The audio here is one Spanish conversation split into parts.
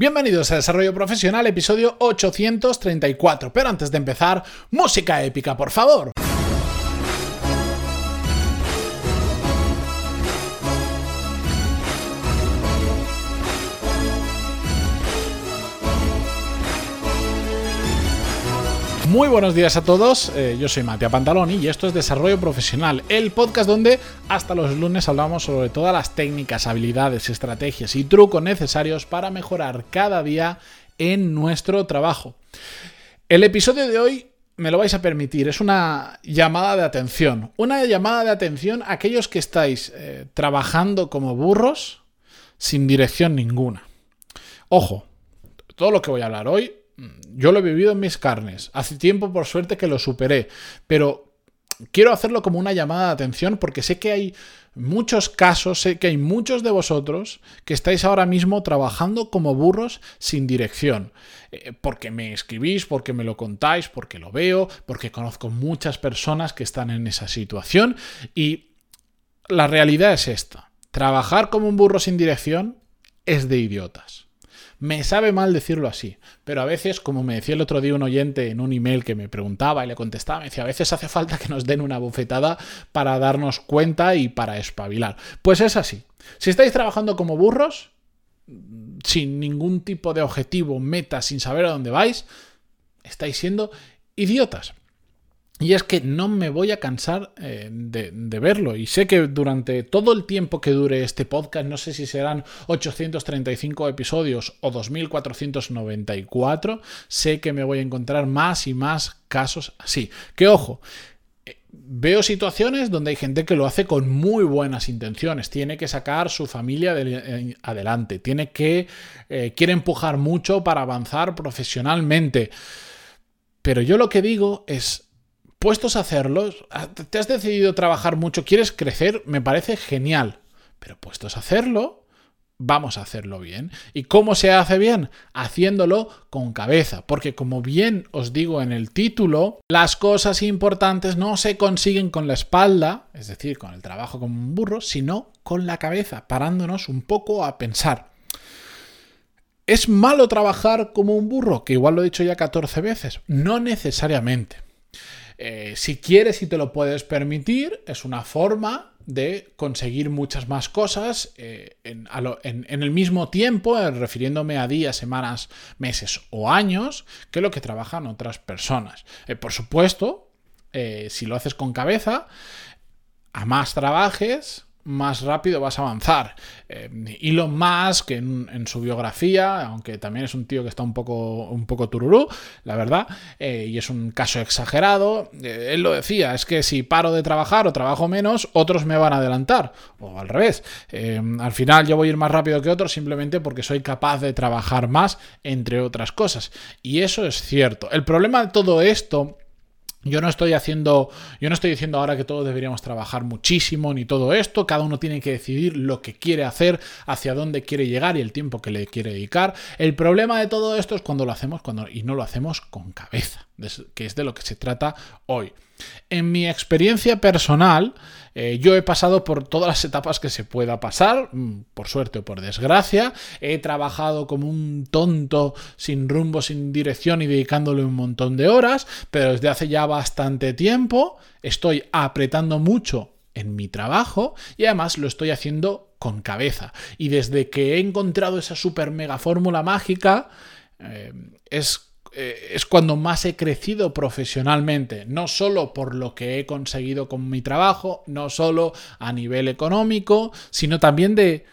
Bienvenidos a Desarrollo Profesional, episodio 834. Pero antes de empezar, música épica, por favor. Muy buenos días a todos, eh, yo soy Matías Pantaloni y esto es Desarrollo Profesional, el podcast donde hasta los lunes hablamos sobre todas las técnicas, habilidades, estrategias y trucos necesarios para mejorar cada día en nuestro trabajo. El episodio de hoy me lo vais a permitir, es una llamada de atención, una llamada de atención a aquellos que estáis eh, trabajando como burros sin dirección ninguna. Ojo, todo lo que voy a hablar hoy yo lo he vivido en mis carnes. Hace tiempo, por suerte, que lo superé. Pero quiero hacerlo como una llamada de atención porque sé que hay muchos casos, sé que hay muchos de vosotros que estáis ahora mismo trabajando como burros sin dirección. Eh, porque me escribís, porque me lo contáis, porque lo veo, porque conozco muchas personas que están en esa situación. Y la realidad es esta. Trabajar como un burro sin dirección es de idiotas. Me sabe mal decirlo así, pero a veces, como me decía el otro día un oyente en un email que me preguntaba y le contestaba, me decía, a veces hace falta que nos den una bofetada para darnos cuenta y para espabilar. Pues es así. Si estáis trabajando como burros, sin ningún tipo de objetivo, meta, sin saber a dónde vais, estáis siendo idiotas. Y es que no me voy a cansar eh, de, verlo. Y sé que durante todo el tiempo que dure este podcast, no sé si serán 835 episodios o 2494, sé que me voy a encontrar más y más casos así. Que ojo, eh, veo situaciones donde hay gente que lo hace con muy buenas intenciones, tiene que sacar su familia eh, adelante, tiene que, quiere empujar mucho para avanzar profesionalmente. Pero yo lo que digo es, puestos a hacerlo, te has decidido trabajar mucho, quieres crecer, me parece genial. Pero puestos a hacerlo, vamos a hacerlo bien. ¿Y cómo se hace bien? Haciéndolo con cabeza. Porque como bien os digo en el título, las cosas importantes no se consiguen con la espalda, es decir, con el trabajo como un burro, sino con la cabeza, parándonos un poco a pensar. ¿Es malo trabajar como un burro? Que igual lo he dicho ya 14 veces. No necesariamente. Eh, si quieres y te lo puedes permitir, es una forma de conseguir muchas más cosas eh, en, el mismo tiempo, eh, refiriéndome a días, semanas, meses o años, que lo que trabajan otras personas. por supuesto, si lo haces con cabeza, a más trabajes, más rápido vas a avanzar. Eh, Elon Musk, en, en, su biografía, aunque también es un tío que está un poco, un poco tururú, la verdad, eh, y es un caso exagerado, eh, él lo decía, es que si paro de trabajar o trabajo menos, otros me van a adelantar, o al revés. al final yo voy a ir más rápido que otros simplemente porque soy capaz de trabajar más, entre otras cosas. Y eso es cierto. El problema de todo esto yo no estoy haciendo, yo no estoy diciendo ahora que todos deberíamos trabajar muchísimo ni todo esto, cada uno tiene que decidir lo que quiere hacer, hacia dónde quiere llegar y el tiempo que le quiere dedicar. El problema de todo esto es cuando lo hacemos cuando, y no lo hacemos con cabeza, que es de lo que se trata hoy. En mi experiencia personal, eh, yo he pasado por todas las etapas que se pueda pasar, mm, por suerte o por desgracia. He trabajado como un tonto, sin rumbo, sin dirección y dedicándole un montón de horas, pero desde hace ya bastante tiempo estoy apretando mucho en mi trabajo y además lo estoy haciendo con cabeza. Y desde que he encontrado esa super mega fórmula mágica, eh, es eh, es cuando más he crecido profesionalmente, no solo por lo que he conseguido con mi trabajo, no solo a nivel económico, sino también de,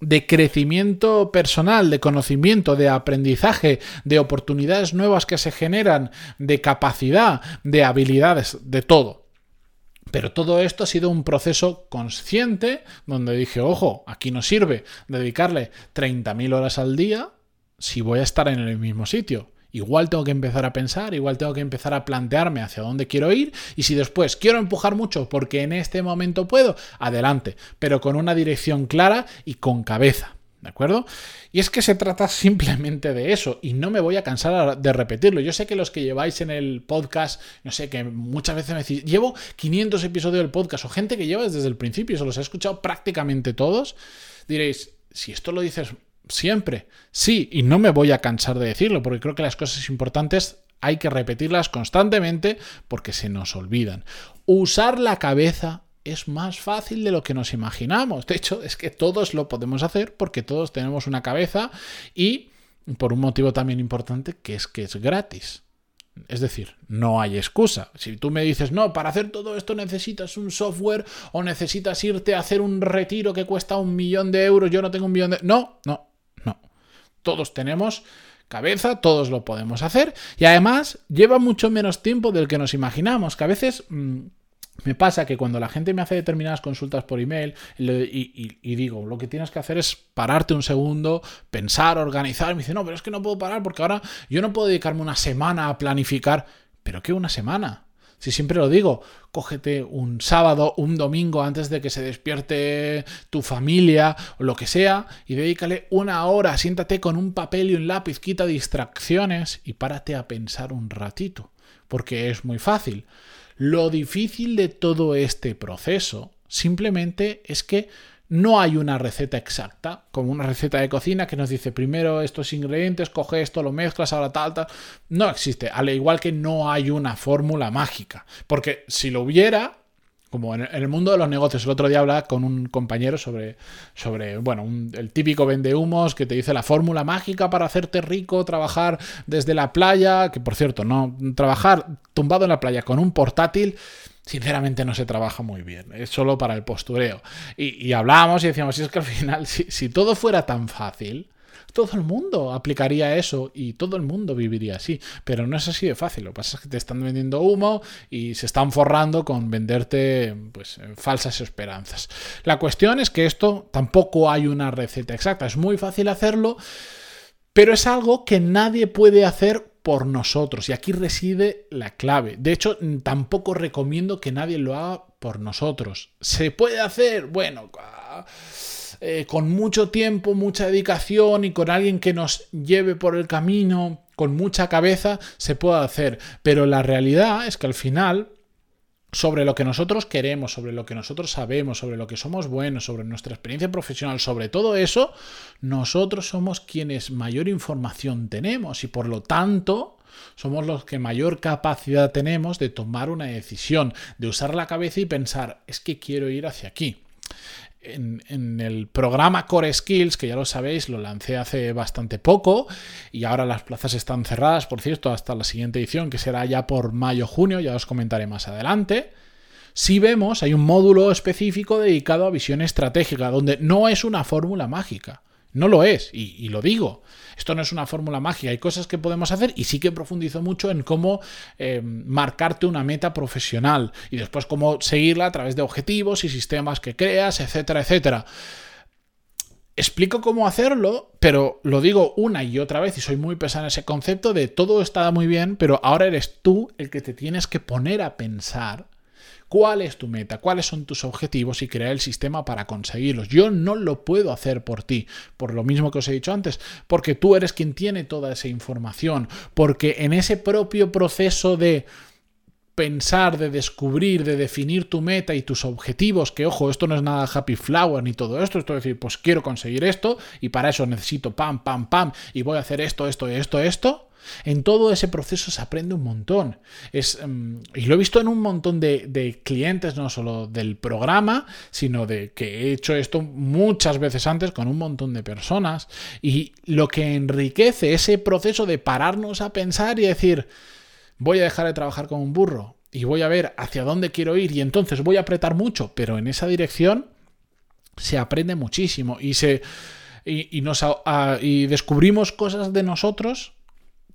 de crecimiento personal, de conocimiento, de aprendizaje, de oportunidades nuevas que se generan, de capacidad, de habilidades, de todo. Pero todo esto ha sido un proceso consciente donde dije, ojo, aquí no sirve dedicarle 30.000 horas al día si voy a estar en el mismo sitio. Igual tengo que empezar a pensar, igual tengo que empezar a plantearme hacia dónde quiero ir y si después quiero empujar mucho porque en este momento puedo, adelante, pero con una dirección clara y con cabeza. ¿De acuerdo? Y es que se trata simplemente de eso y no me voy a cansar de repetirlo. Yo sé que los que lleváis en el podcast, no sé, que muchas veces me decís, llevo 500 episodios del podcast o gente que lleva desde el principio, se los he escuchado prácticamente todos, diréis, si esto lo dices siempre. Sí, y no me voy a cansar de decirlo, porque creo que las cosas importantes hay que repetirlas constantemente porque se nos olvidan. Usar la cabeza es más fácil de lo que nos imaginamos. De hecho, es que todos lo podemos hacer porque todos tenemos una cabeza y por un motivo también importante que es que es gratis. Es decir, no hay excusa. Si tú me dices, no, para hacer todo esto necesitas un software o necesitas irte a hacer un retiro que cuesta un millón de euros, yo no tengo un millón de... No, no. Todos tenemos cabeza, todos lo podemos hacer y además lleva mucho menos tiempo del que nos imaginamos, que a veces... Mm, me pasa que cuando la gente me hace determinadas consultas por email y, digo, lo que tienes que hacer es pararte un segundo, pensar, organizar, me dice, no, pero es que no puedo parar porque ahora yo no puedo dedicarme una semana a planificar. ¿Pero qué una semana? Si siempre lo digo, cógete un sábado, un domingo antes de que se despierte tu familia o lo que sea y dedícale una hora, siéntate con un papel y un lápiz, quita distracciones y párate a pensar un ratito, porque es muy fácil. Lo difícil de todo este proceso simplemente es que no hay una receta exacta, como una receta de cocina que nos dice primero estos ingredientes, coge esto, lo mezclas, ahora tal, tal. No existe, al igual que no hay una fórmula mágica. Porque si lo hubiera, como en el mundo de los negocios, el otro día hablaba con un compañero sobre, sobre bueno, el típico vende humos que te dice la fórmula mágica para hacerte rico, trabajar desde la playa, que por cierto, no, trabajar tumbado en la playa con un portátil, sinceramente no se trabaja muy bien, es solo para el postureo. Y, hablábamos y decíamos, si es que al final, si, si todo fuera tan fácil, todo el mundo aplicaría eso y todo el mundo viviría así. Pero no es así de fácil. Lo que pasa es que te están vendiendo humo y se están forrando con venderte pues, falsas esperanzas. La cuestión es que esto tampoco hay una receta exacta. Es muy fácil hacerlo, pero es algo que nadie puede hacer por nosotros. Y aquí reside la clave. De hecho, tampoco recomiendo que nadie lo haga por nosotros. ¿Se puede hacer? Bueno, eh, con mucho tiempo, mucha dedicación y con alguien que nos lleve por el camino, con mucha cabeza, se puede hacer. Pero la realidad es que al final sobre lo que nosotros queremos, sobre lo que nosotros sabemos, sobre lo que somos buenos, sobre nuestra experiencia profesional, sobre todo eso, nosotros somos quienes mayor información tenemos y por lo tanto somos los que mayor capacidad tenemos de tomar una decisión, de usar la cabeza y pensar, es que quiero ir hacia aquí en, el programa Core Skills, que ya lo sabéis, lo lancé hace bastante poco y ahora las plazas están cerradas, por cierto, hasta la siguiente edición, que será ya por mayo-junio, ya os comentaré más adelante. Si vemos, hay un módulo específico dedicado a visión estratégica, donde no es una fórmula mágica. No lo es, y, lo digo. Esto no es una fórmula mágica, hay cosas que podemos hacer y sí que profundizo mucho en cómo eh, marcarte una meta profesional y después cómo seguirla a través de objetivos y sistemas que creas, etcétera, etcétera. Explico cómo hacerlo, pero lo digo una y otra vez y soy muy pesado en ese concepto de todo está muy bien, pero ahora eres tú el que te tienes que poner a pensar cuál es tu meta, cuáles son tus objetivos y crear el sistema para conseguirlos. Yo no lo puedo hacer por ti, por lo mismo que os he dicho antes, porque tú eres quien tiene toda esa información, porque en ese propio proceso de pensar, de descubrir, de definir tu meta y tus objetivos, que ojo, esto no es nada happy flower ni todo esto, esto es decir, pues quiero conseguir esto y para eso necesito pam, pam, pam y voy a hacer esto, esto, esto, esto, en todo ese proceso se aprende un montón. Es, em, y lo he visto en un montón de, clientes, no solo del programa, sino de que he hecho esto muchas veces antes con un montón de personas. Y lo que enriquece ese proceso de pararnos a pensar y decir, voy a dejar de trabajar como un burro y voy a ver hacia dónde quiero ir y entonces voy a apretar mucho, pero en esa dirección se aprende muchísimo y se... Y, nos, descubrimos cosas de nosotros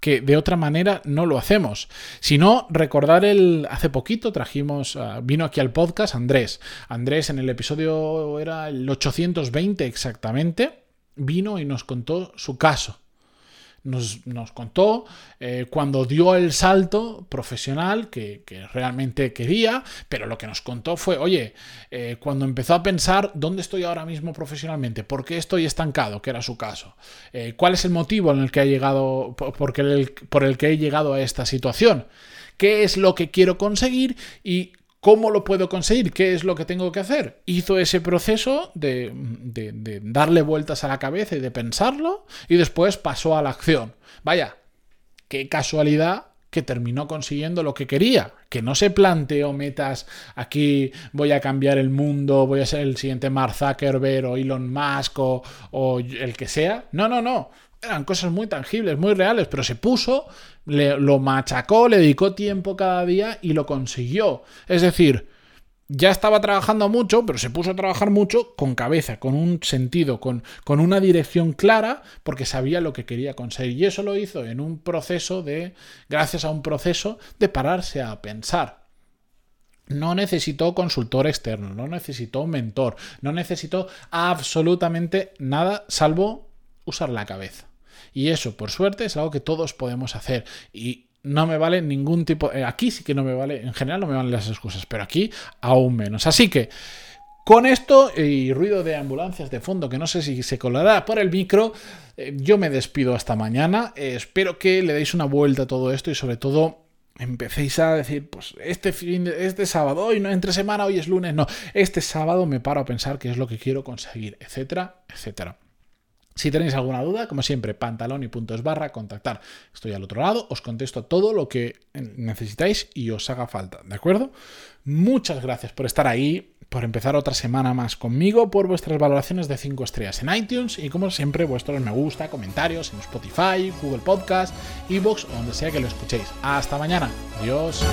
que de otra manera no lo hacemos. Si no, recordar el. Hace poquito trajimos. Ah, vino aquí al podcast Andrés. Andrés en el episodio era el 820 exactamente. Vino y nos contó su caso nos, contó eh, cuando dio el salto profesional que, realmente quería, pero lo que nos contó fue, oye, eh, cuando empezó a pensar dónde estoy ahora mismo profesionalmente, por qué estoy estancado, que era su caso, eh, cuál es el motivo en el que ha llegado, por, el, por el que he llegado a esta situación, qué es lo que quiero conseguir y ¿Cómo lo puedo conseguir? ¿Qué es lo que tengo que hacer? Hizo ese proceso de, de, darle vueltas a la cabeza y de pensarlo y después pasó a la acción. Vaya, qué casualidad que terminó consiguiendo lo que quería, que no se planteó metas aquí voy a cambiar el mundo, voy a ser el siguiente Mark Zuckerberg o Elon Musk o, o el que sea. No, no, no. Eran cosas muy tangibles, muy reales, pero se puso, le, lo machacó, le dedicó tiempo cada día y lo consiguió. Es decir, ya estaba trabajando mucho, pero se puso a trabajar mucho con cabeza, con un sentido, con, con, una dirección clara, porque sabía lo que quería conseguir. Y eso lo hizo en un proceso de, gracias a un proceso de pararse a pensar. No necesitó consultor externo, no necesitó mentor, no necesitó absolutamente nada salvo usar la cabeza. Y eso, por suerte, es algo que todos podemos hacer. Y no me vale ningún tipo. Eh, aquí sí que no me vale, en general no me valen las excusas, pero aquí aún menos. Así que. Con esto y ruido de ambulancias de fondo que no sé si se colará por el micro, eh, yo me despido hasta mañana. Eh, espero que le deis una vuelta a todo esto y sobre todo empecéis a decir, pues este fin este sábado, hoy no entre semana, hoy es lunes, no, este sábado me paro a pensar qué es lo que quiero conseguir, etcétera, etcétera. Si tenéis alguna duda, como siempre, pantalón y puntos barra, contactar. Estoy al otro lado, os contesto todo lo que necesitáis y os haga falta, ¿de acuerdo? Muchas gracias por estar ahí, por empezar otra semana más conmigo, por vuestras valoraciones de 5 estrellas en iTunes y como siempre vuestros me gusta, comentarios en Spotify, Google Podcast, Evox o donde sea que lo escuchéis. Hasta mañana. Adiós.